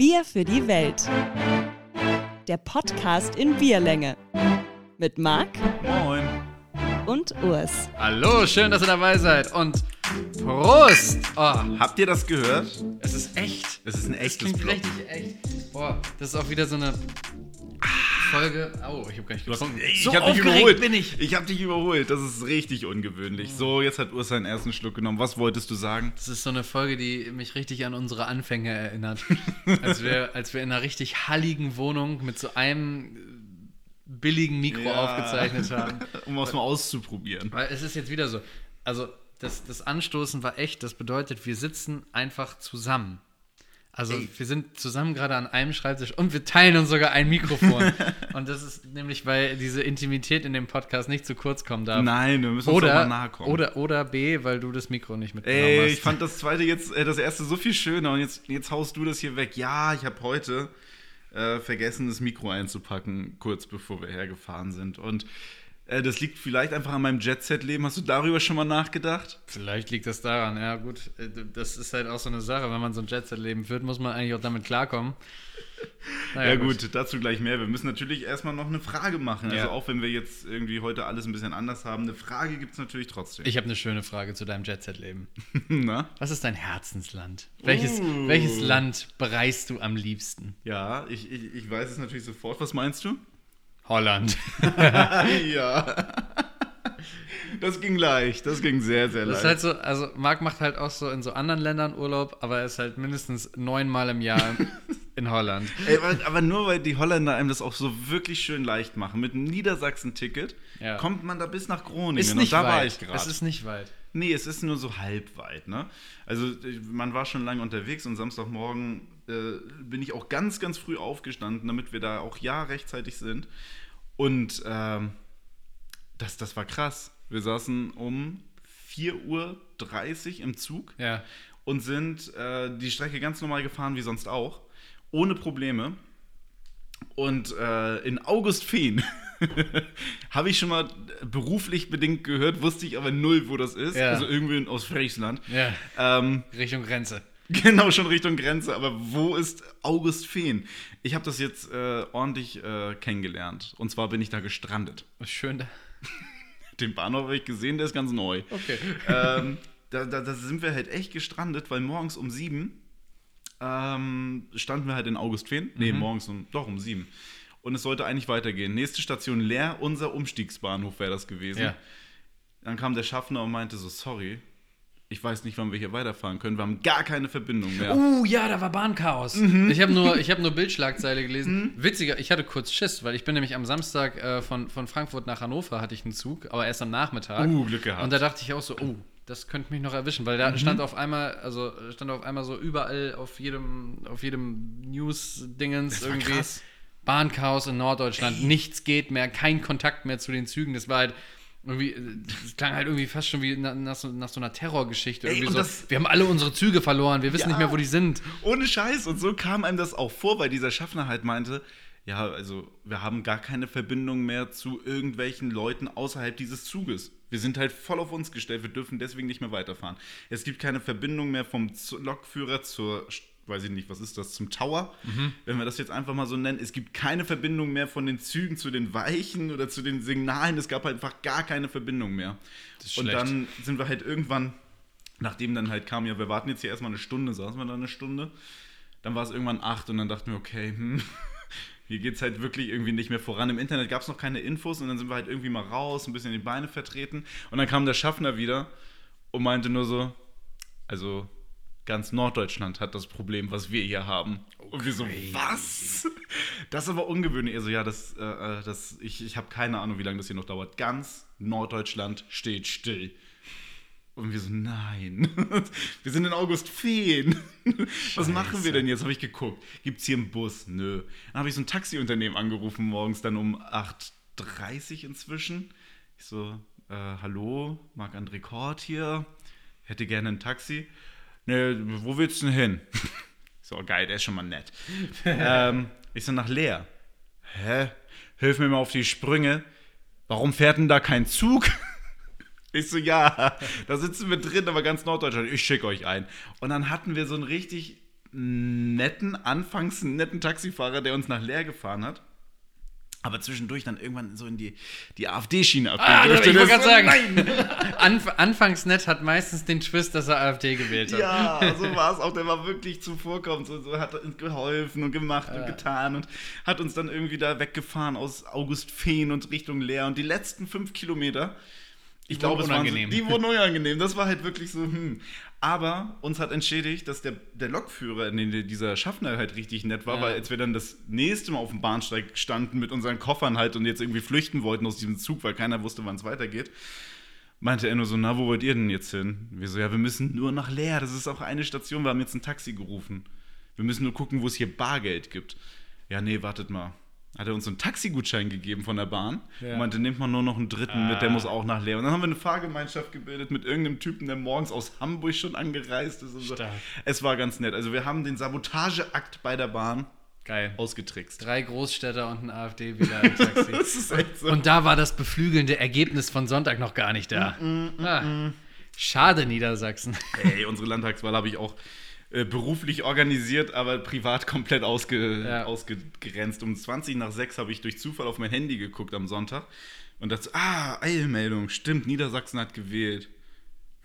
Bier für die Welt. Der Podcast in Bierlänge. Mit Marc Moin. und Urs. Hallo, schön, dass ihr dabei seid und Prost! Oh, Habt ihr das gehört? es ist echt. Es ist ein echtes klingt Block. richtig echt. Boah, das ist auch wieder so eine Folge. Oh, ich hab gar nicht getrunken. So ich hab dich überholt. bin ich. Ich hab dich überholt. Das ist richtig ungewöhnlich. So, jetzt hat Urs seinen ersten Schluck genommen. Was wolltest du sagen? Das ist so eine Folge, die mich richtig an unsere Anfänge erinnert. als, wir, als wir in einer richtig halligen Wohnung mit so einem billigen Mikro Ja. aufgezeichnet haben. Um was mal auszuprobieren. Weil es ist jetzt wieder so. Also, das, das Anstoßen war echt. Das bedeutet, wir sitzen einfach zusammen. Also, Ey. wir sind zusammen gerade an einem Schreibtisch und wir teilen uns sogar ein Mikrofon. und das ist nämlich, weil diese Intimität in dem Podcast nicht zu kurz kommen darf. Nein, wir müssen uns Oder, mal nahe kommen. oder, oder B, weil du das Mikro nicht mitgenommen Ey, hast. ich fand das zweite jetzt, äh, das erste so viel schöner und jetzt, jetzt haust du das hier weg. Ja, ich habe heute äh, vergessen, das Mikro einzupacken, kurz bevor wir hergefahren sind. Und äh, das liegt vielleicht einfach an meinem Jet-Set-Leben. Hast du darüber schon mal nachgedacht? Vielleicht liegt das daran, ja gut. äh, Das ist halt auch so eine Sache, wenn man so ein Jet-Set-Leben führt, muss man eigentlich auch damit klarkommen. Naja, Ja, gut, dazu gleich mehr. Wir müssen natürlich erstmal noch eine Frage machen. Ja. Also auch wenn wir jetzt irgendwie heute alles ein bisschen anders haben, eine Frage gibt es natürlich trotzdem. Ich habe eine schöne Frage zu deinem Jet-Set-Leben. Na? Was ist dein Herzensland? Welches, Uh. welches Land bereist du am liebsten? Ja, ich, ich, ich weiß es natürlich sofort. Was meinst du? Holland. ja. Das ging leicht. Das ging sehr, sehr Das leicht. ist halt so, also Marc macht halt auch so in so anderen Ländern Urlaub, aber er ist halt mindestens neunmal im Jahr in Holland. Ey, aber, nur weil die Holländer einem das auch so wirklich schön leicht machen, mit einem Niedersachsen-Ticket, Ja. kommt man da bis nach Groningen. Ist nicht und da weit. war ich es gerade. ist nicht weit. Nee, es ist nur so halb weit, ne? Also man war schon lange unterwegs und Samstagmorgen äh, bin ich auch ganz, ganz früh aufgestanden, damit wir da auch ja rechtzeitig sind. Und ähm, das, das war krass. Wir saßen um 4.30 Uhr im Zug Ja. und sind äh, die Strecke ganz normal gefahren wie sonst auch, ohne Probleme. Und äh, in Augustfehn habe ich schon mal beruflich bedingt gehört, wusste ich aber null, wo das ist. Ja. Also irgendwie in Ostfriesland. Ja. Ähm, Richtung Grenze. genau, schon Richtung Grenze. Aber wo ist Augustfehn? Ich habe das jetzt äh, ordentlich äh, kennengelernt. Und zwar bin ich da gestrandet. Schön da. Den Bahnhof habe ich gesehen, der ist ganz neu. Okay. ähm, da, da, da sind wir halt echt gestrandet, weil morgens um sieben ähm, standen wir halt in Augustfehn. Nee, morgens um, doch um sieben. Und es sollte eigentlich weitergehen. Nächste Station leer, unser Umstiegsbahnhof wäre das gewesen. Ja. Dann kam der Schaffner und meinte so, sorry, ich weiß nicht, wann wir hier weiterfahren können. Wir haben gar keine Verbindung mehr. Uh, ja, da war Bahnchaos. Mhm. Ich habe nur, ich hab nur Bildschlagzeile gelesen. Witziger, ich hatte kurz Schiss, weil ich bin nämlich am Samstag äh, von, von Frankfurt nach Hannover hatte ich einen Zug, aber erst am Nachmittag. Uh, Glück gehabt. Mhm. Und da dachte ich auch so, oh, das könnte mich noch erwischen, weil da stand auf einmal, also stand auf einmal so überall auf jedem, auf jedem News-Dingens irgendwie krass. Bahnchaos in Norddeutschland, nichts geht mehr, kein Kontakt mehr zu den Zügen. Das war halt irgendwie, das klang halt irgendwie fast schon wie nach, nach, so, nach so einer Terrorgeschichte. Ey, so, wir haben alle unsere Züge verloren, wir wissen Ja. nicht mehr, wo die sind. Ohne Scheiß. Und so kam einem das auch vor, weil dieser Schaffner halt meinte, ja, also wir haben gar keine Verbindung mehr zu irgendwelchen Leuten außerhalb dieses Zuges. Wir sind halt voll auf uns gestellt, wir dürfen deswegen nicht mehr weiterfahren. Es gibt keine Verbindung mehr vom Lokführer zur, weiß ich nicht, was ist das, zum Tower, wenn wir das jetzt einfach mal so nennen. Es gibt keine Verbindung mehr von den Zügen zu den Weichen oder zu den Signalen. Es gab halt einfach gar keine Verbindung mehr. ist Und schlecht. dann sind wir halt irgendwann nachdem dann halt kam, ja, wir warten jetzt hier erstmal eine Stunde, saßen wir da eine Stunde. Dann war es irgendwann acht und dann dachten wir, okay, hm, hier geht es halt wirklich irgendwie nicht mehr voran. Im Internet gab es noch keine Infos und dann sind wir halt irgendwie mal raus, ein bisschen die Beine vertreten. Und dann kam der Schaffner wieder und meinte nur so, also ganz Norddeutschland hat das Problem, was wir hier haben. Und wir so, was? Das ist aber ungewöhnlich. Also ja, das, äh, äh, das, ich, ich habe keine Ahnung, wie lange das hier noch dauert. Ganz Norddeutschland steht still. Und wir so, nein. Wir sind in Augustfehn. Was machen wir denn jetzt? Habe ich geguckt. Gibt es hier einen Bus? Nö. Dann habe ich so ein Taxiunternehmen angerufen, morgens dann um 8.30 Uhr inzwischen. Ich so, äh, hallo, Marc-André Kort hier. Hätte gerne ein Taxi. Ne, wo willst du denn hin? so, geil, der ist schon mal nett. ähm, ich so, nach Leer. Hä? Hilf mir mal auf die Sprünge. Warum fährt denn da kein Zug? Ich so, ja, da sitzen wir drin, aber ganz Norddeutschland. Ich schicke euch ein. Und dann hatten wir so einen richtig netten, anfangs netten Taxifahrer, der uns nach Leer gefahren hat. Aber zwischendurch dann irgendwann so in die, die AfD-Schiene Ah, abgedriftet ich wollte gerade sagen, Anf Anfangs nett hat meistens den Twist, dass er AfD gewählt hat. Ja, so war es auch. Der war wirklich zuvorkommend. So, so hat er uns geholfen und gemacht und getan und hat uns dann irgendwie da weggefahren aus Augustfehn und Richtung Leer. Und die letzten fünf Kilometer, ich glaube, es waren unangenehm. die wurden unangenehm. Das war halt wirklich so, hm. Aber uns hat entschädigt, dass der, der Lokführer, nee, dieser Schaffner halt richtig nett war, Ja. weil als wir dann das nächste Mal auf dem Bahnsteig standen mit unseren Koffern halt und jetzt irgendwie flüchten wollten aus diesem Zug, weil keiner wusste, wann es weitergeht, meinte er nur so, na, wo wollt ihr denn jetzt hin? Wir so, ja, wir müssen nur nach Leer, das ist auch eine Station, wir haben jetzt ein Taxi gerufen. Wir müssen nur gucken, wo es hier Bargeld gibt. Ja, nee, wartet mal. Hat er uns so einen Taxigutschein gegeben von der Bahn Ja. und meinte, nehmt mal nur noch einen dritten mit, der muss auch nach Leer. Und dann haben wir eine Fahrgemeinschaft gebildet mit irgendeinem Typen, der morgens aus Hamburg schon angereist ist. Und so. Stark. Es war ganz nett. Also wir haben den Sabotageakt bei der Bahn Geil. ausgetrickst. Drei Großstädter und ein AfD-Wähler im Taxi. Das ist echt so. Und da war das beflügelnde Ergebnis von Sonntag noch gar nicht da. Ah, schade, Niedersachsen. Ey, unsere Landtagswahl habe ich auch äh, beruflich organisiert, aber privat komplett ausge, Ja. ausgegrenzt. Um 20 nach 6 habe ich durch Zufall auf mein Handy geguckt am Sonntag und dachte, ah, Eilmeldung, stimmt, Niedersachsen hat gewählt.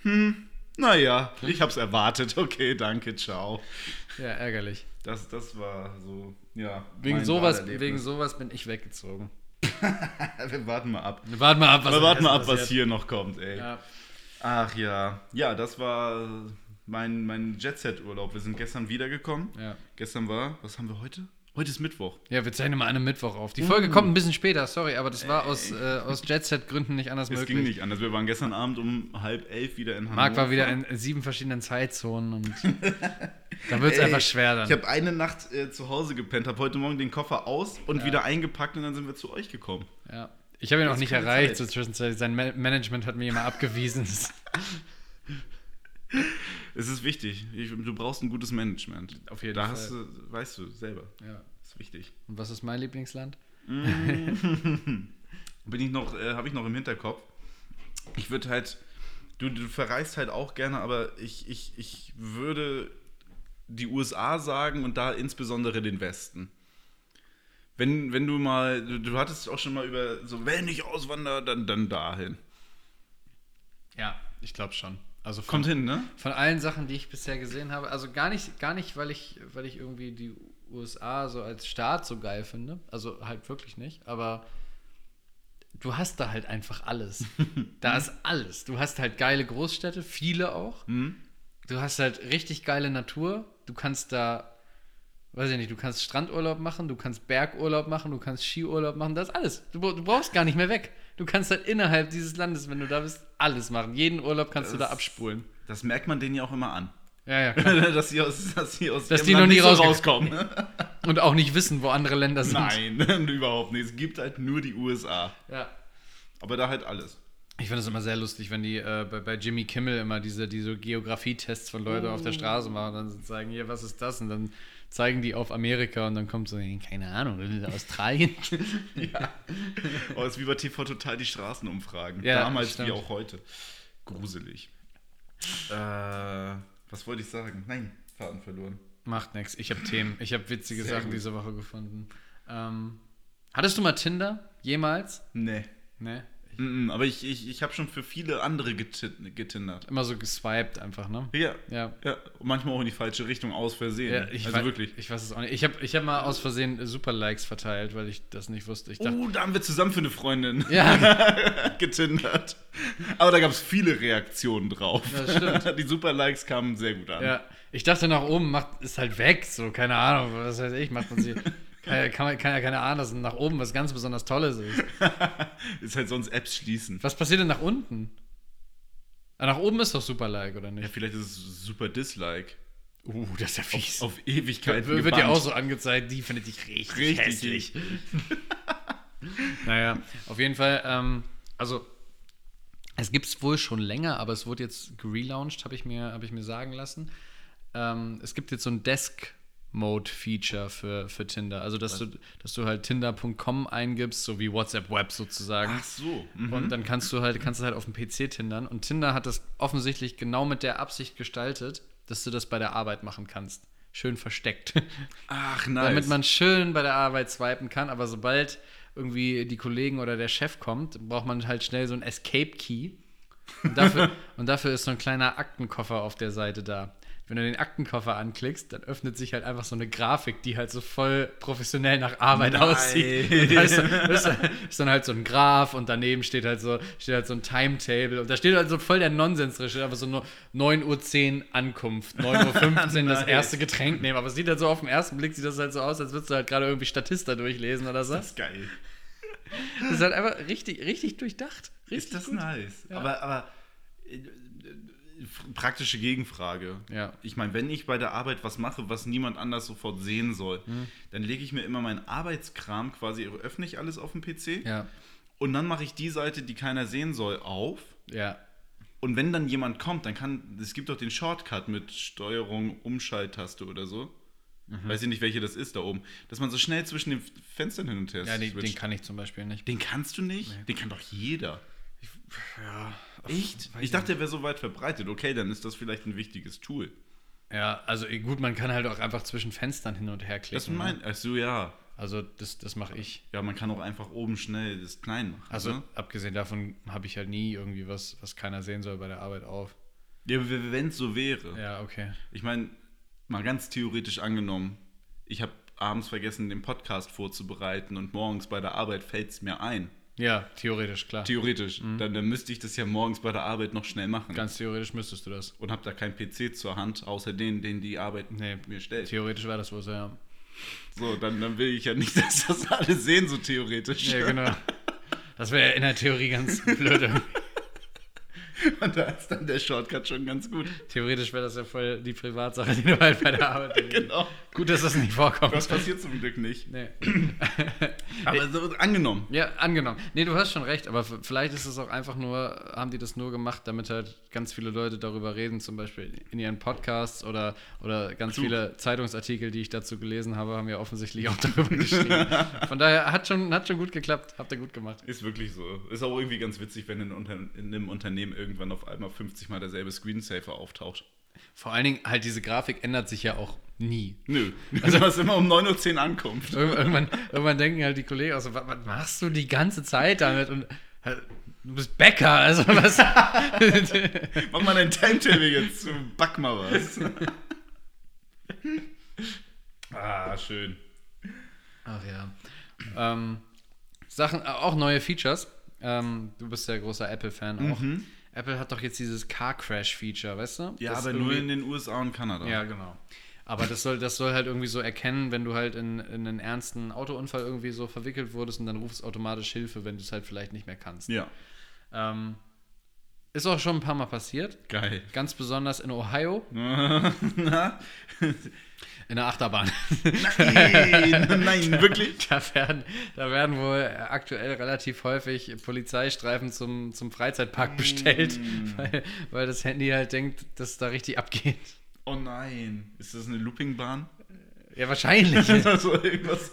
Hm, naja, ich habe es erwartet. Okay, danke, ciao. Ja, ärgerlich. Das, das war so, ja. Wegen sowas, wegen sowas bin ich weggezogen. Wir warten mal ab. Warten mal ab, was Aber warten mal ab, was hier noch kommt, ey. Ja. Ach ja. Ja, das war mein, mein Jet-Set-Urlaub. Wir sind gestern wiedergekommen. Ja. Gestern war, was haben wir heute? Heute ist Mittwoch. ja, wir zeichnen mal an einem Mittwoch auf. Die Uh. Folge kommt ein bisschen später, sorry, aber das war aus, äh, aus Jet-Set-Gründen nicht anders Es möglich. ging nicht anders. Wir waren gestern Abend um halb elf wieder in Hannover. Marc war wieder in sieben verschiedenen Zeitzonen und da wird es einfach schwer dann. Ich habe eine Nacht äh, zu Hause gepennt, habe heute Morgen den Koffer aus und Ja. wieder eingepackt und dann sind wir zu euch gekommen. ja. Ich habe ihn auch nicht erreicht Zeit. zur Zwischenzeit. Sein Ma Management hat mir immer abgewiesen. Es ist wichtig. Ich, du brauchst ein gutes Management. Auf jeden da Fall. Hast du, weißt du selber. ja. ist wichtig. Und was ist mein Lieblingsland? Bin ich noch, äh, habe ich noch im Hinterkopf. Ich würde halt, du, du verreist halt auch gerne, aber ich, ich, ich würde die USA sagen und da insbesondere den Westen. Wenn, wenn du mal, du, du hattest auch schon mal über, so, wenn ich auswandere, dann, dann dahin. Ja, ich glaube schon. Also von, Kommt hin, ne? von allen Sachen, die ich bisher gesehen habe, also gar nicht, gar nicht, weil ich, weil ich irgendwie die USA so als Staat so geil finde. Also halt wirklich nicht, aber du hast da halt einfach alles. da ist alles. Du hast halt geile Großstädte, viele auch. Mhm. Du hast halt richtig geile Natur. Du kannst da, weiß ich nicht, du kannst Strandurlaub machen, du kannst Bergurlaub machen, du kannst Skiurlaub machen, das ist alles. Du, du brauchst gar nicht mehr weg. Du kannst halt innerhalb dieses Landes, wenn du da bist, alles machen. Jeden Urlaub kannst du da Das- abspulen. Das merkt man denen ja auch immer an. Ja, ja, dass sie aus, dass sie aus Dass die noch nie so rauskommen. Und auch nicht wissen, wo andere Länder sind. Nein, überhaupt nicht. Es gibt halt nur die USA. Ja. Aber da halt alles. Ich finde es immer sehr lustig, wenn die äh, bei, bei Jimmy Kimmel immer diese, diese Geografie-Tests von Leuten auf der Straße machen und dann zeigen, hier, was ist das? Und dann zeigen die auf Amerika und dann kommt so, keine Ahnung, das ist Australien. Oh, ist wie bei TV Total die Straßenumfragen. Ja, Damals stimmt. wie auch heute. Gruselig. Äh, was wollte ich sagen? Nein, Faden verloren. Macht nichts. Ich habe Themen. Ich habe witzige Sehr Sachen gut. diese Woche gefunden. Ähm, hattest du mal Tinder? Jemals? Nee. Ne? Mm, mm, aber ich, ich, ich habe schon für viele andere getin- getindert. Immer so geswiped einfach, ne? Ja. Ja. Ja, und manchmal auch in die falsche Richtung aus Versehen. Ja, ich also wirklich. Ich weiß es auch nicht. Ich habe ich hab mal aus Versehen Super-Likes verteilt, weil ich das nicht wusste. Ich dachte, Oh, da haben wir zusammen für eine Freundin ja, getindert. Aber da gab es viele Reaktionen drauf. Das stimmt. Die Super-Likes kamen sehr gut an. ja. Ich dachte nach oben macht, ist halt weg, so, keine Ahnung, was weiß ich, macht man sie. Kann, ja- kann, man- kann ja keine Ahnung, dass nach oben was ganz besonders Tolles ist. Ist halt sonst Apps schließen. Was passiert denn nach unten? Ah, nach oben ist doch Super-Like, oder Ja, nicht? vielleicht ist es super Dislike. Uh, das ist ja fies. Auf Ewigkeit. wird, wird ja auch so angezeigt, die findet dich richtig, Richtig. hässlich. naja, auf jeden Fall, ähm, also es gibt es wohl schon länger, aber es wurde jetzt gelauncht, habe ich, mir- hab ich mir sagen lassen. Ähm, es gibt jetzt so ein Desk-Mode-Feature für, für Tinder. Also, dass du, dass du halt tinder.com eingibst, so wie WhatsApp Web sozusagen. Ach so. Mhm. Und dann kannst du halt, kannst du halt auf dem PC tindern. Und Tinder hat das offensichtlich genau mit der Absicht gestaltet, dass du das bei der Arbeit machen kannst. schön versteckt. Ach, nice. Damit man schön bei der Arbeit swipen kann, aber sobald irgendwie die Kollegen oder der Chef kommt, braucht man halt schnell so ein Escape-Key. Und dafür, und dafür ist so ein kleiner Aktenkoffer auf der Seite da. Wenn du den Aktenkoffer anklickst, dann öffnet sich halt einfach so eine Grafik, die halt so voll professionell nach Arbeit Nein. aussieht. Und da ist, dann- ist, dann- ist dann halt so ein Graph und daneben steht halt so, steht halt so ein Timetable und da steht halt so voll der Nonsens drin, steht einfach so nur 9.10 Uhr Ankunft, 9.15 Uhr das erste Getränk nehmen. Aber es sieht halt so auf den ersten Blick, sieht das halt so aus, als würdest du halt gerade irgendwie Statista durchlesen oder so. das ist geil. Das ist halt einfach richtig, richtig durchdacht. Richtig Ist das gut. nice. Ja. Aber, aber äh, praktische Gegenfrage. Ja. Ich meine, wenn ich bei der Arbeit was mache, was niemand anders sofort sehen soll, Hm. dann lege ich mir immer meinen Arbeitskram quasi, öffne ich alles auf dem PC Ja, und dann mache ich die Seite, die keiner sehen soll, auf. ja. Und wenn dann jemand kommt, dann kann, es gibt doch den Shortcut mit Steuerung, Umschalttaste oder so. Weiß ich nicht, welche das ist da oben. Dass man so schnell zwischen den Fenstern hin und her Ja, den, den kann ich zum Beispiel nicht. Den kannst du nicht? Den kann doch jeder. Ja, Echt? Ich dachte, der wäre so weit verbreitet. Okay, dann ist das vielleicht ein wichtiges Tool. Ja, also eh, gut, man kann halt auch einfach zwischen Fenstern hin und her klicken. Das ne? mein, ach so, ja. Also das, das mache ich. Ja, man kann auch einfach oben schnell das klein machen. Also ne? abgesehen davon habe ich halt nie irgendwie was, was keiner sehen soll bei der Arbeit auf. Ja, wenn es so wäre. Ja, okay. Ich meine, mal ganz theoretisch angenommen, ich habe abends vergessen, den Podcast vorzubereiten und morgens bei der Arbeit fällt es mir ein. Ja, theoretisch, klar. Theoretisch. Dann, dann müsste ich das ja morgens bei der Arbeit noch schnell machen. Ganz theoretisch müsstest du das. und habe da keinen PC zur Hand, außer den, den die Arbeit Nee, mir stellt. Theoretisch wäre das wohl so, ja. So, dann, dann will ich ja nicht, dass das alle sehen, so theoretisch. Ja, genau. Das wäre in der Theorie ganz blöd. irgendwie. Und da ist dann der Shortcut schon ganz gut. Theoretisch wäre das ja voll die Privatsache, die du halt bei der Arbeit. Genau. Gut, dass das nicht vorkommt. Das passiert zum Glück nicht. Nee. Aber so, angenommen. Ja, angenommen. Nee, du hast schon recht, aber vielleicht ist es auch einfach nur, haben die das nur gemacht, damit halt ganz viele Leute darüber reden, zum Beispiel in ihren Podcasts oder, oder ganz Klug. viele Zeitungsartikel, die ich dazu gelesen habe, haben ja offensichtlich auch darüber geschrieben. Von daher hat schon, hat schon gut geklappt, habt ihr gut gemacht. Ist wirklich so. Ist auch irgendwie ganz witzig, wenn in, in einem Unternehmen irgendwann auf einmal 50 Mal derselbe Screensaver auftaucht. Vor allen Dingen halt diese Grafik ändert sich ja auch nie. Nö. Also was immer um 9.10 Uhr ankommt. Ir- Irgendwann, irgendwann denken halt die Kollegen auch so, was, was machst du die ganze Zeit damit? Und halt, du bist Bäcker, also was. Mach mal dein Timetable jetzt. Back mal was. ah, schön. Ach ja. Ähm, Sachen, auch neue Features. Ähm, du bist ja großer Apple-Fan auch. Apple hat doch jetzt dieses Car Crash-Feature, weißt du? Ja, Das aber nur in den USA und Kanada. Ja, genau. Aber das soll, das soll halt irgendwie so erkennen, wenn du halt in, in einen ernsten Autounfall irgendwie so verwickelt wurdest und dann rufst automatisch Hilfe, wenn du es halt vielleicht nicht mehr kannst. Ja. Ähm, ist auch schon ein paar Mal passiert. Geil. Ganz besonders in Ohio? in der Achterbahn. Nein, nein, wirklich? Da werden, da werden wohl aktuell relativ häufig Polizeistreifen zum, zum Freizeitpark bestellt, weil, weil das Handy halt denkt, dass es da richtig abgeht. Oh nein. Ist das eine Loopingbahn? Ja, wahrscheinlich. also irgendwas.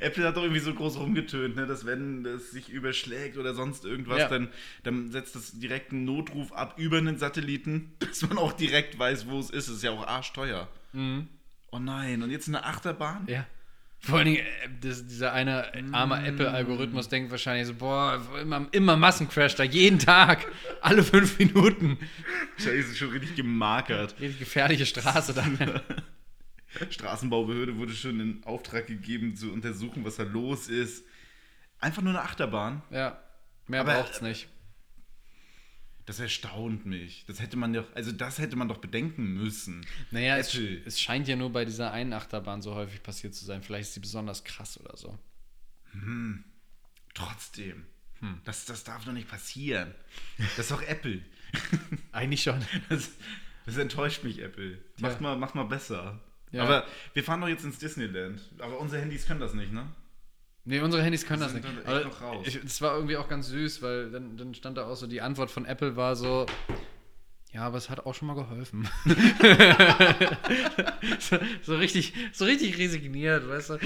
Apple hat doch irgendwie so groß rumgetönt, ne, dass wenn das sich überschlägt oder sonst irgendwas, Ja. dann, dann setzt das direkt einen Notruf ab über einen Satelliten, dass man auch direkt weiß, wo es ist. Das ist ja auch arschteuer. Oh nein, und jetzt eine Achterbahn? ja. Vor allen Dingen, äh, das, dieser eine arme Apple-Algorithmus denkt wahrscheinlich so, boah, immer, immer Massencrash da, jeden Tag, alle fünf Minuten. Scheiße, schon richtig gemarkert. Richtig gefährliche Straße dann. Straßenbaubehörde wurde schon in Auftrag gegeben, zu untersuchen, was da los ist. Einfach nur eine Achterbahn. Ja, mehr Aber- braucht's nicht. Das erstaunt mich. Das hätte man doch, also das hätte man doch bedenken müssen. Naja, es, es scheint ja nur bei dieser einen Achterbahn so häufig passiert zu sein. Vielleicht ist sie besonders krass oder so. Trotzdem. Das, das darf doch nicht passieren. Das ist doch Apple. Eigentlich schon. Das, das enttäuscht mich, Apple. Macht, Ja. mal, macht mal besser. Ja. Aber wir fahren doch jetzt ins Disneyland. Aber unsere Handys können das nicht, ne? Nee, unsere Handys können das nicht. Aber ich- Es war irgendwie auch ganz süß, weil dann, dann stand da auch so, die Antwort von Apple war so, ja, aber es hat auch schon mal geholfen. so, so richtig, so richtig resigniert, weißt du?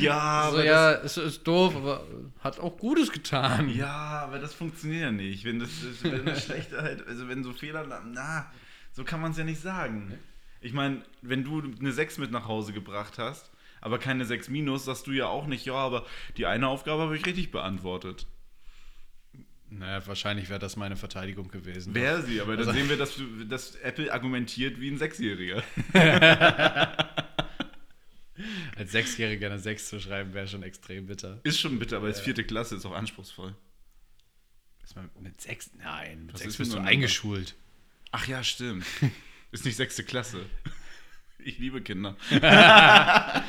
Ja, so, ja, es ist doof, aber hat auch Gutes getan. Das, ja, aber das funktioniert ja nicht. Wenn das, wenn das schlechte halt, also wenn so Fehler, na, so kann man es ja nicht sagen. Ich meine, wenn du eine 6 mit nach Hause gebracht hast, aber keine 6 minus, sagst du ja auch nicht, ja, aber die eine Aufgabe habe ich richtig beantwortet. Naja, wahrscheinlich wäre das meine Verteidigung gewesen. Wäre sie, aber dann Also- sehen wir, dass, dass Apple argumentiert wie ein Sechsjähriger. Als Sechsjähriger eine Sechs zu schreiben, wäre schon extrem bitter. Ist schon bitter, aber als vierte Klasse ist auch anspruchsvoll. Ist man mit Sechs? Nein, mit Was Sechs ist bist du eingeschult. Ach ja, stimmt. Ist nicht sechste Klasse. Ich liebe Kinder.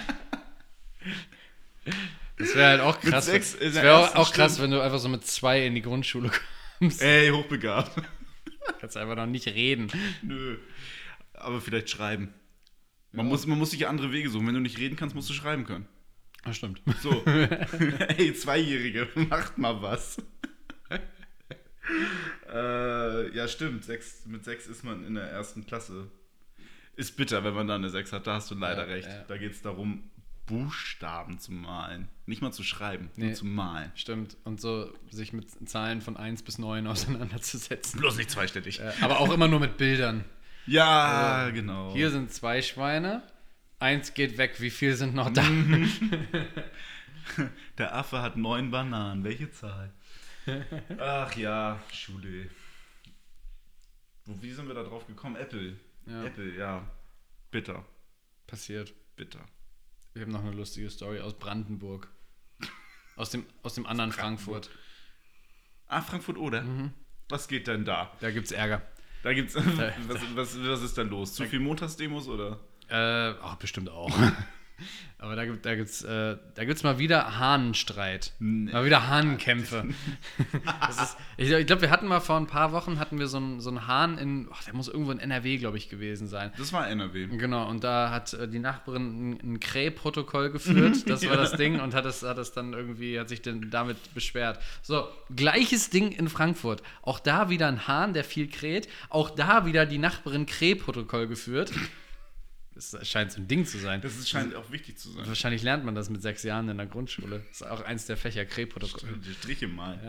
Das wäre halt auch krass. sechs das wäre auch, auch krass, wenn du einfach so mit zwei in die Grundschule kommst. Ey, hochbegabt. Kannst einfach noch nicht reden. Nö. Aber vielleicht schreiben. Man, muss, man muss sich ja andere Wege suchen. Wenn du nicht reden kannst, musst du schreiben können. Das stimmt. So. Ey, Zweijährige, macht mal was. äh, ja, stimmt. Sechs, mit sechs ist man in der ersten Klasse. Ist bitter, wenn man da eine sechs hat. Da hast du leider Ja, recht. ja. Da geht es darum, Buchstaben zu malen. Nicht mal zu schreiben, Nee. nur zu malen. Stimmt. Und so sich mit Zahlen von 1 bis 9 auseinanderzusetzen. Bloß nicht zweistellig. Äh, Aber auch immer nur mit Bildern. Ja, genau. Hier sind zwei Schweine. Eins geht weg. Wie viel sind noch da? Der Affe hat neun Bananen. Welche Zahl? Ach ja, Schule. Wo, wie sind wir da drauf gekommen? Apple. Ja. Apple, ja. Bitter, Passiert. bitter. Wir haben noch eine lustige Story aus Brandenburg. Aus dem, aus dem anderen Frankfurt. Ah, Frankfurt oder? Mhm. Was geht denn da? Da gibt's Ärger. Da gibt's. was, was, was ist denn los? Zu viel Montagsdemos oder? Äh, ach, bestimmt auch. Aber da gibt da gibt's, äh, da gibt's mal wieder Hahnenstreit. Nee. Mal wieder Hahnenkämpfe. ist, ich ich glaube, wir hatten mal vor ein paar Wochen hatten wir so einen so einen Hahn in, ach, der muss irgendwo in NRW, glaube ich, gewesen sein. Das war NRW. Genau, und da hat äh, die Nachbarin ein, ein Krähprotokoll geführt, das war das Ding, und hat es, hat es dann irgendwie, hat sich dann damit beschwert. So, gleiches Ding in Frankfurt. Auch da wieder ein Hahn, der viel kräht. Auch da wieder die Nachbarin Krähprotokoll geführt. Das scheint so ein Ding zu sein. Das scheint auch wichtig zu sein. Wahrscheinlich lernt man das mit sechs Jahren in der Grundschule. Das ist auch eins der Fächer, Krähprotokoll. Die Striche mal.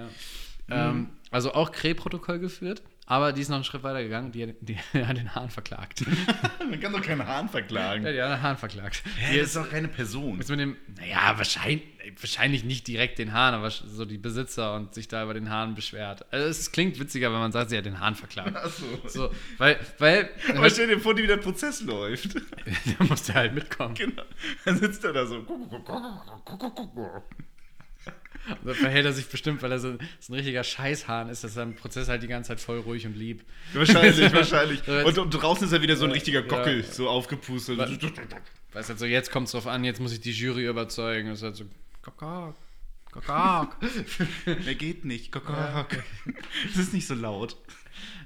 Ja. Ähm, also auch Krähprotokoll geführt, aber die ist noch einen Schritt weiter gegangen, die, hat- die hat den Hahn verklagt. Man kann doch keinen Hahn verklagen. ja, die hat den Hahn verklagt. Hä, Die das ist doch keine Person. Jetzt mit dem, naja, wahrscheinlich, wahrscheinlich nicht direkt den Hahn, aber so die Besitzer und sich da über den Hahn beschwert. Also es klingt witziger, wenn man sagt, sie hat den Hahn verklagt. Achso. So, weil, weil, Aber stell dir vor, wie der Prozess läuft. da musste halt mitkommen. genau. Dann sitzt er da so. So verhält er sich bestimmt, weil er so, so ein richtiger Scheißhahn ist, dass er im Prozess halt die ganze Zeit voll ruhig und lieb. Wahrscheinlich, wahrscheinlich. So Und, und draußen ist er wieder so ein richtiger Ja. Gockel, so aufgepustet. Wa- Weißt halt so, jetzt kommt es drauf an, jetzt muss ich die Jury überzeugen. Das ist halt so, Kokok, Kokok. Mehr geht nicht. Gokok. Das ist nicht so laut.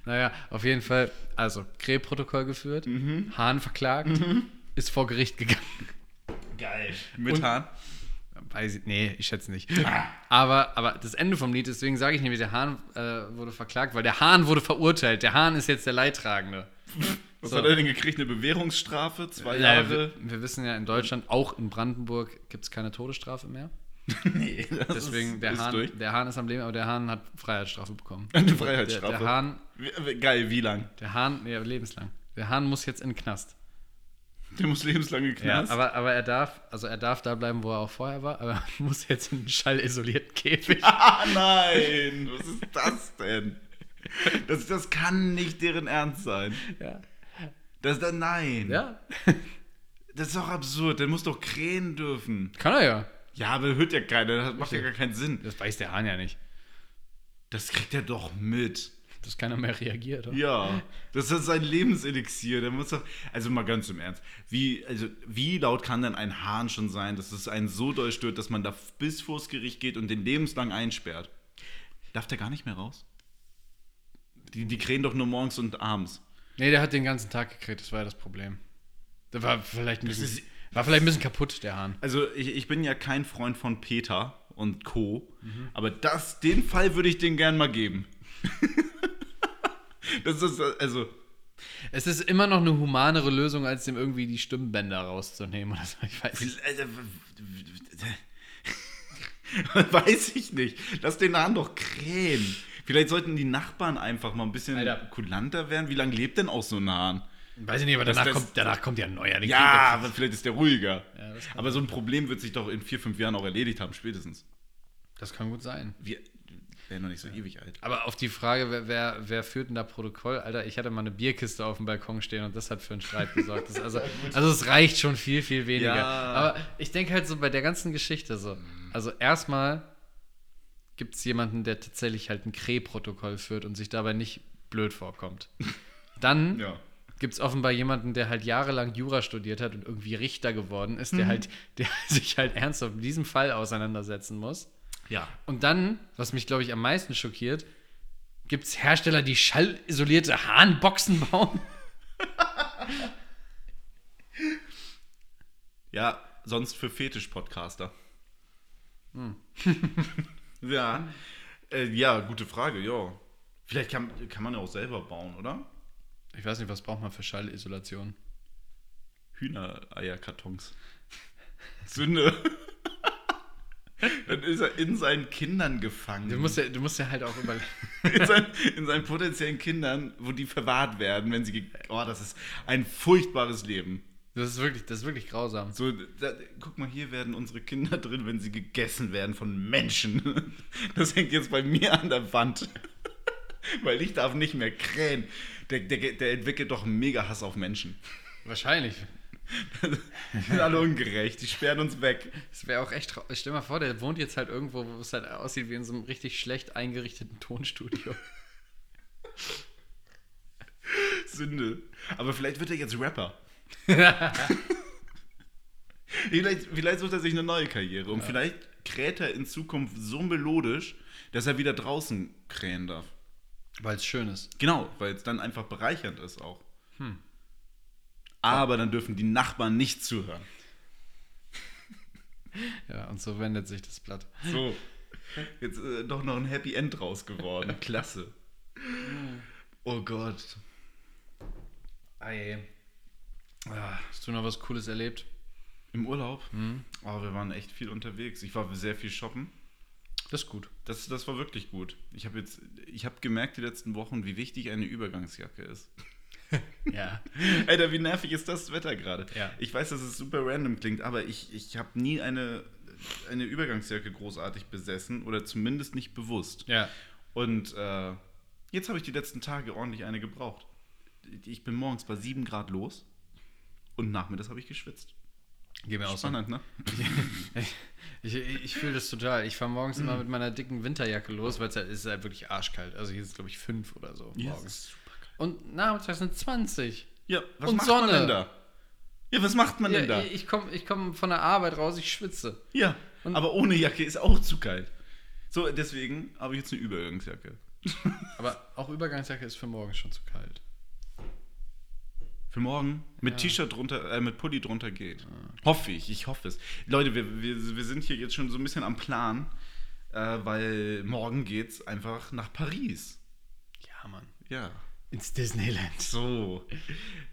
naja, auf jeden Fall, also, Krähprotokoll geführt, Hahn verklagt, ist vor Gericht gegangen. Geil. Mit Und- Hahn? Weiß ich, nee, ich schätze nicht. Aber, aber das Ende vom Lied, deswegen sage ich nämlich, der Hahn äh, wurde verklagt, weil der Hahn wurde verurteilt. Der Hahn ist jetzt der Leidtragende. Was So. hat er denn gekriegt? Eine Bewährungsstrafe? Zwei Ja, Jahre? wir, wir wissen ja, in Deutschland, auch in Brandenburg, gibt es keine Todesstrafe mehr. nee, das Deswegen, ist, der, ist Hahn, durch. der Hahn ist am Leben, aber der Hahn hat Freiheitsstrafe bekommen. Eine Der, Freiheitsstrafe. der Hahn, Wie- wie- Geil, wie lang? der Hahn, ja, lebenslang. Der Hahn muss jetzt in den Knast. Der muss lebenslang in den Ja, Knast. aber, aber er darf, also er darf da bleiben, wo er auch vorher war, aber er muss jetzt in einen schallisolierten Käfig. ah, nein! Was ist das denn? Das, das kann nicht deren Ernst sein. Ja. Das, das, nein. ja, Das ist doch absurd. Der muss doch krähen dürfen. kann er ja. Ja, aber hört ja keiner. Das macht ja gar keinen Sinn. Das weiß der Hahn ja nicht. Das kriegt er doch mit. Dass keiner mehr reagiert. Oder? Ja, das ist sein Lebenselixier. Der muss doch. Also mal ganz im Ernst. Wie, also, wie laut kann denn ein Hahn schon sein, dass es einen so doll stört, dass man da bis vors Gericht geht und den lebenslang einsperrt? Darf der gar nicht mehr raus? Die, die krähen doch nur morgens und abends. Nee, der hat den ganzen Tag gekriegt, das war ja das Problem. Der war vielleicht ein bisschen, ist- war vielleicht ein bisschen kaputt, der Hahn. Also ich, ich bin ja kein Freund von Peter und Co. Aber das, den Fall würde ich denen gern mal geben. das ist also. Es ist immer noch eine humanere Lösung, als dem irgendwie die Stimmbänder rauszunehmen oder so. Ich weiß nicht. Also, Weiß ich nicht. Lass den Hahn doch krähen. Vielleicht sollten die Nachbarn einfach mal ein bisschen Alter. kulanter werden. Wie lange lebt denn auch so ein Hahn? Weiß ich nicht, aber danach, das- kommt, danach kommt ja ein neuer. den Ja, aber vielleicht ist der ruhiger. Ja, aber so ein Problem wird sich doch in vier, fünf Jahren auch erledigt haben, spätestens. Das kann gut sein. Wir werden noch nicht so ewig alt. Aber auf die Frage, wer, wer, wer führt denn da Protokoll? Alter, ich hatte mal eine Bierkiste auf dem Balkon stehen und das hat für einen Streit gesorgt. Das, also, also es reicht schon viel, viel weniger. Ja. Aber ich denke halt so bei der ganzen Geschichte so. Also erstmal gibt es jemanden, der tatsächlich halt ein Kräh-Protokoll führt und sich dabei nicht blöd vorkommt. Dann Ja. gibt es offenbar jemanden, der halt jahrelang Jura studiert hat und irgendwie Richter geworden ist, der halt, der sich halt ernsthaft mit diesem Fall auseinandersetzen muss. Ja. Und dann, was mich, glaube ich, am meisten schockiert, gibt es Hersteller, die schallisolierte Hahnboxen bauen. Ja, sonst für Fetisch-Podcaster. ja. Äh, ja, gute Frage, ja. Vielleicht kann, kann man ja auch selber bauen, oder? Ich weiß nicht, was braucht man für Schallisolation? Hühnereierkartons. Sünde. Dann ist er in seinen Kindern gefangen. Du musst ja, du musst ja halt auch überlegen. in, seinen, in seinen potenziellen Kindern, wo die verwahrt werden, wenn sie. Oh, das ist ein furchtbares Leben. Das ist wirklich, das ist wirklich grausam. So, da, guck mal, hier werden unsere Kinder drin, wenn sie gegessen werden von Menschen. Das hängt jetzt bei mir an der Wand. Weil ich darf nicht mehr krähen. Der, der, der entwickelt doch einen mega Hass auf Menschen. Wahrscheinlich. Die sind alle ungerecht, die sperren uns weg. Das wäre auch echt. Stell dir mal vor, der wohnt jetzt halt irgendwo, wo es halt aussieht wie in so einem richtig schlecht eingerichteten Tonstudio. Sünde. Aber vielleicht wird er jetzt Rapper. vielleicht, vielleicht sucht er sich eine neue Karriere und vielleicht kräht er in Zukunft so melodisch, dass er wieder draußen krähen darf. Weil es schön ist. Genau, weil es dann einfach bereichernd ist auch. Aber dann dürfen die Nachbarn nicht zuhören. Ja, und so wendet sich das Blatt. So. Jetzt äh, doch noch ein Happy End draus geworden. Klasse. Oh Gott. Ei. Ja, hast du noch was Cooles erlebt? Im Urlaub? Oh, wir waren echt viel unterwegs. Ich war sehr viel shoppen. Das ist gut. Das, das war wirklich gut. Ich habe jetzt, ich habe gemerkt die letzten Wochen, wie wichtig eine Übergangsjacke ist. Ja. Alter, wie nervig ist das Wetter gerade? Ja. Ich weiß, dass es super random klingt, aber ich, ich habe nie eine, eine Übergangsjacke großartig besessen oder zumindest nicht bewusst. Ja. Und äh, jetzt habe ich die letzten Tage ordentlich eine gebraucht. Ich bin morgens bei 7 Grad los und nachmittags habe ich geschwitzt. Geh mir auch so. Spannend, ne? Ich, ich, ich fühle das total. Ich fahre morgens immer mit meiner dicken Winterjacke los, weil es halt, es ist halt wirklich arschkalt. Also hier ist es, glaube ich, fünf oder so morgens. Und nachmittags sind 20. Ja, was Und macht man Sonne. denn da? Ja, was macht man Ja, denn da? ich komme ich komm von der Arbeit raus, ich schwitze. Ja, Und- aber ohne Jacke ist auch zu kalt. So, deswegen habe ich jetzt eine Übergangsjacke. Aber auch Übergangsjacke ist für morgens schon zu kalt. Für morgen mit T-Shirt drunter, äh, mit Pulli drunter geht. Hoffe ich, ich hoffe es. Leute, wir, wir, wir sind hier jetzt schon so ein bisschen am Plan, äh, weil morgen geht's einfach nach Paris. Ja, Mann. Ja. Ins Disneyland. So.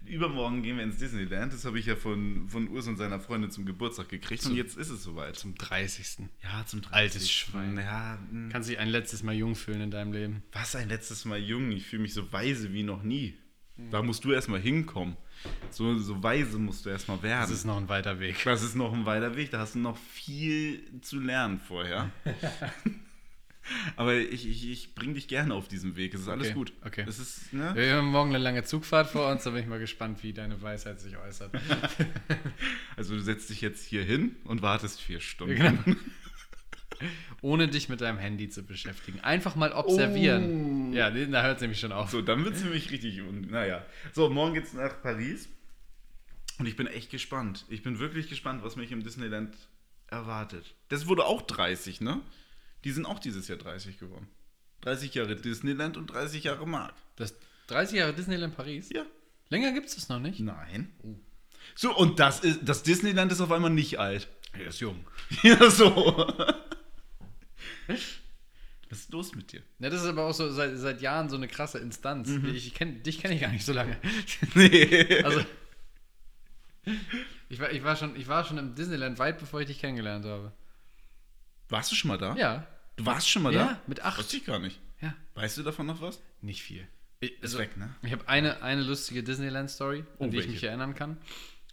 Übermorgen gehen wir ins Disneyland. Das habe ich ja von, von Urs und seiner Freundin zum Geburtstag gekriegt. Und jetzt ist es soweit. Zum 30. Ja, zum 30. Altes Schwein. Ja. Kannst dich ein letztes Mal jung fühlen in deinem Leben. Was ein letztes Mal jung. Ich fühle mich so weise wie noch nie. Da musst du erstmal hinkommen. So, so weise musst du erstmal werden. Das ist noch ein weiter Weg. Das ist noch ein weiter Weg, da hast du noch viel zu lernen vorher. Aber ich, ich, ich bring dich gerne auf diesem Weg. Es ist alles Okay, gut. okay. Es ist, ne? Wir haben morgen eine lange Zugfahrt vor uns, da bin ich mal gespannt, wie deine Weisheit sich äußert. Also du setzt dich jetzt hier hin und wartest vier Stunden. Genau. Ohne dich mit deinem Handy zu beschäftigen. Einfach mal observieren. Ja, nee, da hört es nämlich schon auf. So, dann wird es nämlich richtig. Und, naja. So, morgen geht's nach Paris. Und ich bin echt gespannt. Ich bin wirklich gespannt, was mich im Disneyland erwartet. Das wurde auch 30, ne? Die sind auch dieses Jahr 30 geworden. 30 Jahre Disneyland und 30 Jahre Mark. Das 30 Jahre Disneyland Paris? Ja. Länger gibt es das noch nicht? Nein. So, und das ist das Disneyland ist auf einmal nicht alt. Er ist jung. Ja, so. Was ist los mit dir? Ja, das ist aber auch so seit, seit Jahren so eine krasse Instanz. Ich kenn, dich kenne ich gar nicht so lange. Nee. Also, ich war, ich, war schon, ich war schon im Disneyland weit bevor ich dich kennengelernt habe. Warst du schon mal da? Ja. Du warst schon mal Ja, da? mit acht. Wusste ich gar nicht. Ja. Weißt du davon noch was? Nicht viel. Ich, Ist weg, ne? Ich habe eine, eine lustige Disneyland-Story, an Oh, die ich welche? mich erinnern kann.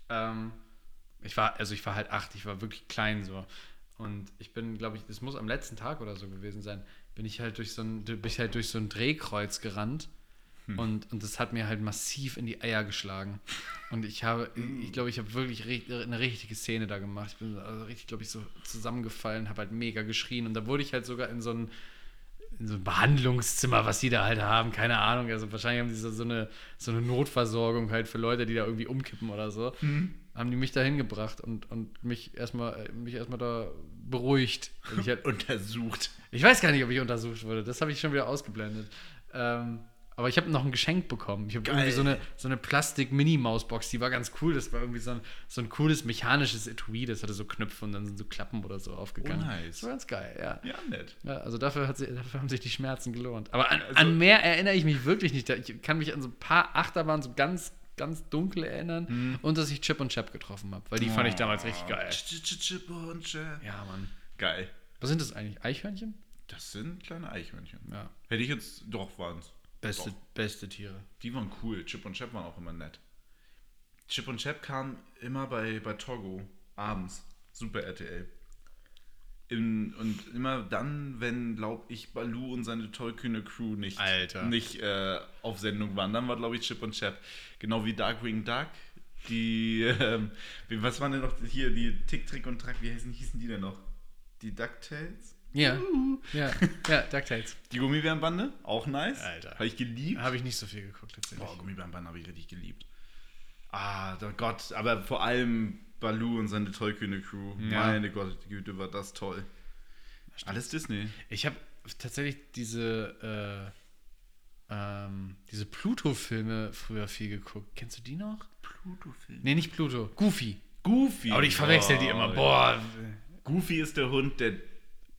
Ähm, ich war, also ich war halt acht, ich war wirklich klein so. Und ich bin, glaube ich, das muss am letzten Tag oder so gewesen sein, bin ich halt durch so ein, bin ich halt durch so ein Drehkreuz gerannt. Hm. Und, und das hat mir halt massiv in die Eier geschlagen. Und ich habe, ich glaube, ich habe wirklich eine richtige Szene da gemacht. Ich bin also richtig, glaube ich, so zusammengefallen, habe halt mega geschrien. Und da wurde ich halt sogar in so ein, in so ein Behandlungszimmer, was die da halt haben, keine Ahnung. Also wahrscheinlich haben die so, so, eine, so eine Notversorgung halt für Leute, die da irgendwie umkippen oder so. Haben die mich da hingebracht und, und mich erstmal äh, mich erstmal da beruhigt. Und ich, halt, Untersucht. ich weiß gar nicht, ob ich untersucht wurde. Das habe ich schon wieder ausgeblendet. Ähm, aber ich habe noch ein Geschenk bekommen. Ich habe irgendwie so eine, so eine Plastik-Mini-Mausbox, die war ganz cool. Das war irgendwie so ein, so ein cooles mechanisches Etui. Das hatte so Knöpfe und dann sind so Klappen oder so aufgegangen. Oh, nice. Das war ganz geil, ja. Ja, nett. Ja, also dafür, hat sie, dafür haben sich die Schmerzen gelohnt. Aber an, Also- an mehr erinnere ich mich wirklich nicht. Ich kann mich an so ein paar Achterbahnen so ganz, ganz dunkel erinnern Mhm. und dass ich Chip und Chap getroffen habe, weil die fand ich damals richtig geil. Ch- ch- Chip und Chap. Ja, Mann. Geil. Was sind das eigentlich? Eichhörnchen? Das sind kleine Eichhörnchen. Ja. Hätte ich jetzt, doch, waren es. Beste, beste Tiere. Die waren cool. Chip und Chap waren auch immer nett. Chip und Chap kam immer bei, bei Togo abends. Super RTL. In, und immer dann, wenn, glaube ich, Balu und seine tollkühne Crew nicht, Alter. nicht äh, auf Sendung waren. Dann war, glaube ich, Chip und Chap. Genau wie Darkwing Duck. Die, ähm, was waren denn noch hier, die Tick, Trick und Track, wie hießen, hießen die denn noch? Die DuckTales? Ja, ja, ja, DuckTales. Die Gummibärenbande? Auch nice. Alter. Habe ich geliebt. Habe ich nicht so viel geguckt, tatsächlich. Boah, Gummibärenbande habe ich richtig geliebt. Ah, der Gott, aber vor allem Balu und seine tollkühne Crew. Ja. Meine Gott, Güte, war das toll. Alles Disney. Ich habe tatsächlich diese, äh, ähm, diese Pluto-Filme früher viel geguckt. Kennst du die noch? Pluto-Film. Nee, nicht Pluto. Goofy. Goofy. Aber ich verwechsel die immer. Boah. Goofy ist der Hund, der,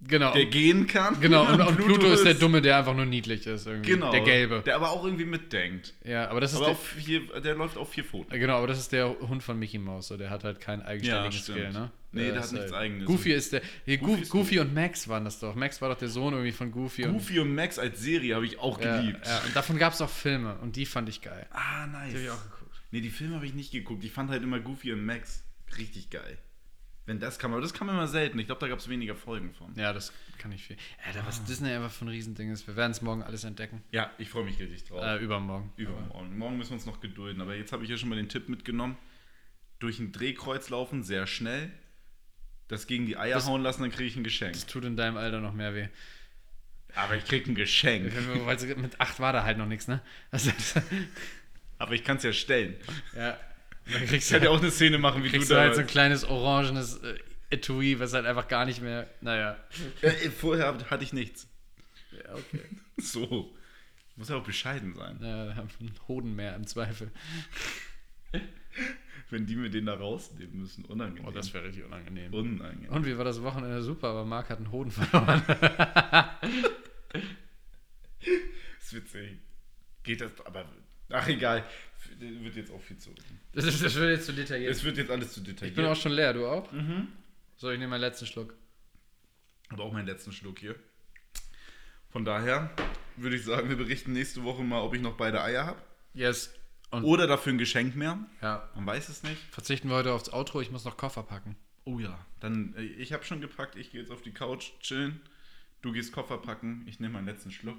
Genau. der gehen kann. Genau, und, und Pluto, ist der Dumme, der einfach nur niedlich ist. Irgendwie. Genau. Der Gelbe. Der aber auch irgendwie mitdenkt. ja, aber das ist Aber der, vier, der läuft auf vier Pfoten. genau, aber das ist der Hund von Mickey Mouse. So, der hat halt kein eigenständiges Ja. Skill, ne? Nee, der hat ist nichts halt- Eigenes. Goofy ist der. Hier, Goofy Goofy, ist und Max waren das doch. Max war doch der Sohn irgendwie von Goofy. Goofy und Max als Serie habe ich auch und, ja, geliebt. ja, und davon gab es auch Filme und die fand ich geil. Ah, nice. Die hab ich auch geguckt. Nee, die Filme habe ich nicht geguckt. Ich fand halt immer Goofy und Max richtig geil. Wenn das kam, aber das kam immer selten. Ich glaube, da gab es weniger Folgen von. Ja, das kann ich viel. Alter, Ah. was Disney einfach für ein Riesending ist. Wir werden es morgen alles entdecken. Ja, ich freue mich richtig drauf. Äh, übermorgen. Übermorgen. Morgen müssen wir uns noch gedulden. Aber jetzt habe ich ja schon mal den Tipp mitgenommen. Durch ein Drehkreuz laufen, sehr schnell. Das gegen die Eier Das- hauen lassen, dann kriege ich ein Geschenk. Das tut in deinem Alter noch mehr weh. Aber ich kriege ein Geschenk. Mit acht war da halt noch nichts, ne? Also, Aber ich kann es ja stellen. ja. Dann kriegst du, kann ja auch eine Szene machen, wie kriegst du du da. halt so ein kleines orangenes äh, Etui, was halt einfach gar nicht mehr. Naja. Äh, vorher hatte ich nichts. Ja, okay. So. Muss ja auch bescheiden sein. Ja, haben einen Hoden mehr im Zweifel. Wenn die mir den da rausnehmen müssen. Unangenehm. Oh, das wäre richtig unangenehm. Unangenehm. Und wie war das Wochenende super, aber Marc hat einen Hoden verloren. ist witzig. Geht das, aber. Ach, egal. Wird jetzt auch viel zu. Das, ist, das wird jetzt zu detailliert. Es wird jetzt alles zu detailliert. Ich bin auch schon leer, du auch? Mhm. So, ich nehme meinen letzten Schluck. habe auch meinen letzten Schluck hier. Von daher würde ich sagen, wir berichten nächste Woche mal, ob ich noch beide Eier habe. Yes. Und Oder dafür ein Geschenk mehr. ja, Man weiß es nicht. verzichten wir heute aufs Outro, ich muss noch Koffer packen. Oh ja. Dann, äh, ich habe schon gepackt. Ich gehe jetzt auf die Couch chillen. Du gehst Koffer packen. Ich nehme meinen letzten Schluck.